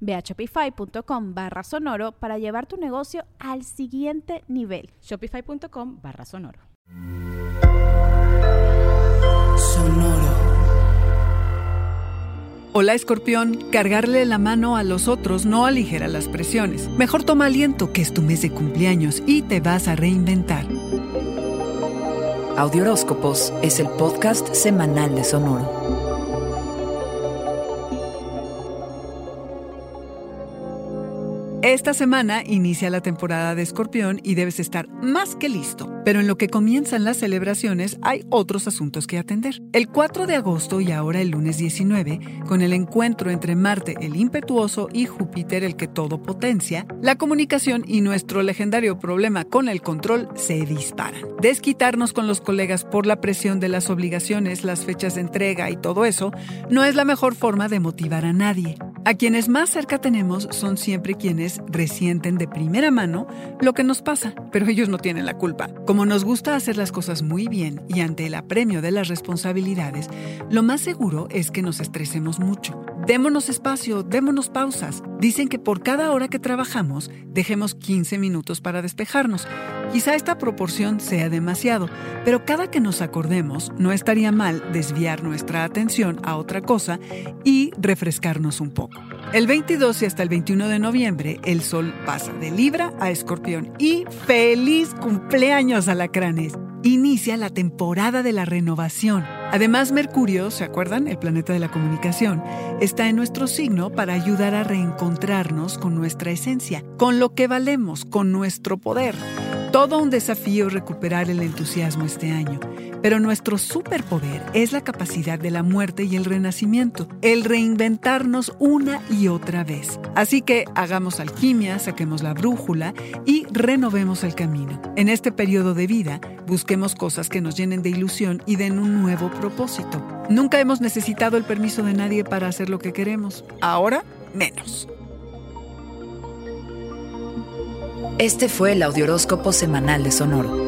Ve a shopify.com barra sonoro para llevar tu negocio al siguiente nivel. Shopify.com barra sonoro. Sonoro. Hola escorpión, cargarle la mano a los otros no aligera las presiones. Mejor toma aliento que es tu mes de cumpleaños y te vas a reinventar. Audioróscopos es el podcast semanal de Sonoro. Esta semana inicia la temporada de Escorpión y debes estar más que listo. Pero en lo que comienzan las celebraciones hay otros asuntos que atender. El 4 de agosto y ahora el lunes 19, con el encuentro entre Marte el impetuoso y Júpiter el que todo potencia, la comunicación y nuestro legendario problema con el control se disparan. Desquitarnos con los colegas por la presión de las obligaciones, las fechas de entrega y todo eso no es la mejor forma de motivar a nadie. A quienes más cerca tenemos son siempre quienes resienten de primera mano lo que nos pasa, pero ellos no tienen la culpa. Como nos gusta hacer las cosas muy bien y ante el apremio de las responsabilidades, lo más seguro es que nos estresemos mucho. Démonos espacio, démonos pausas. Dicen que por cada hora que trabajamos, dejemos 15 minutos para despejarnos. Quizá esta proporción sea demasiado, pero cada que nos acordemos, no estaría mal desviar nuestra atención a otra cosa y refrescarnos un poco. El 22 y hasta el 21 de noviembre, el Sol pasa de Libra a Escorpión. Y feliz cumpleaños, alacranes. Inicia la temporada de la renovación. Además, Mercurio, ¿se acuerdan? El planeta de la comunicación, está en nuestro signo para ayudar a reencontrarnos con nuestra esencia, con lo que valemos, con nuestro poder. Todo un desafío recuperar el entusiasmo este año, pero nuestro superpoder es la capacidad de la muerte y el renacimiento, el reinventarnos una y otra vez. Así que hagamos alquimia, saquemos la brújula y renovemos el camino. En este periodo de vida, busquemos cosas que nos llenen de ilusión y den un nuevo propósito. Nunca hemos necesitado el permiso de nadie para hacer lo que queremos. Ahora, menos. Este fue el Audioróscopo Semanal de Sonoro.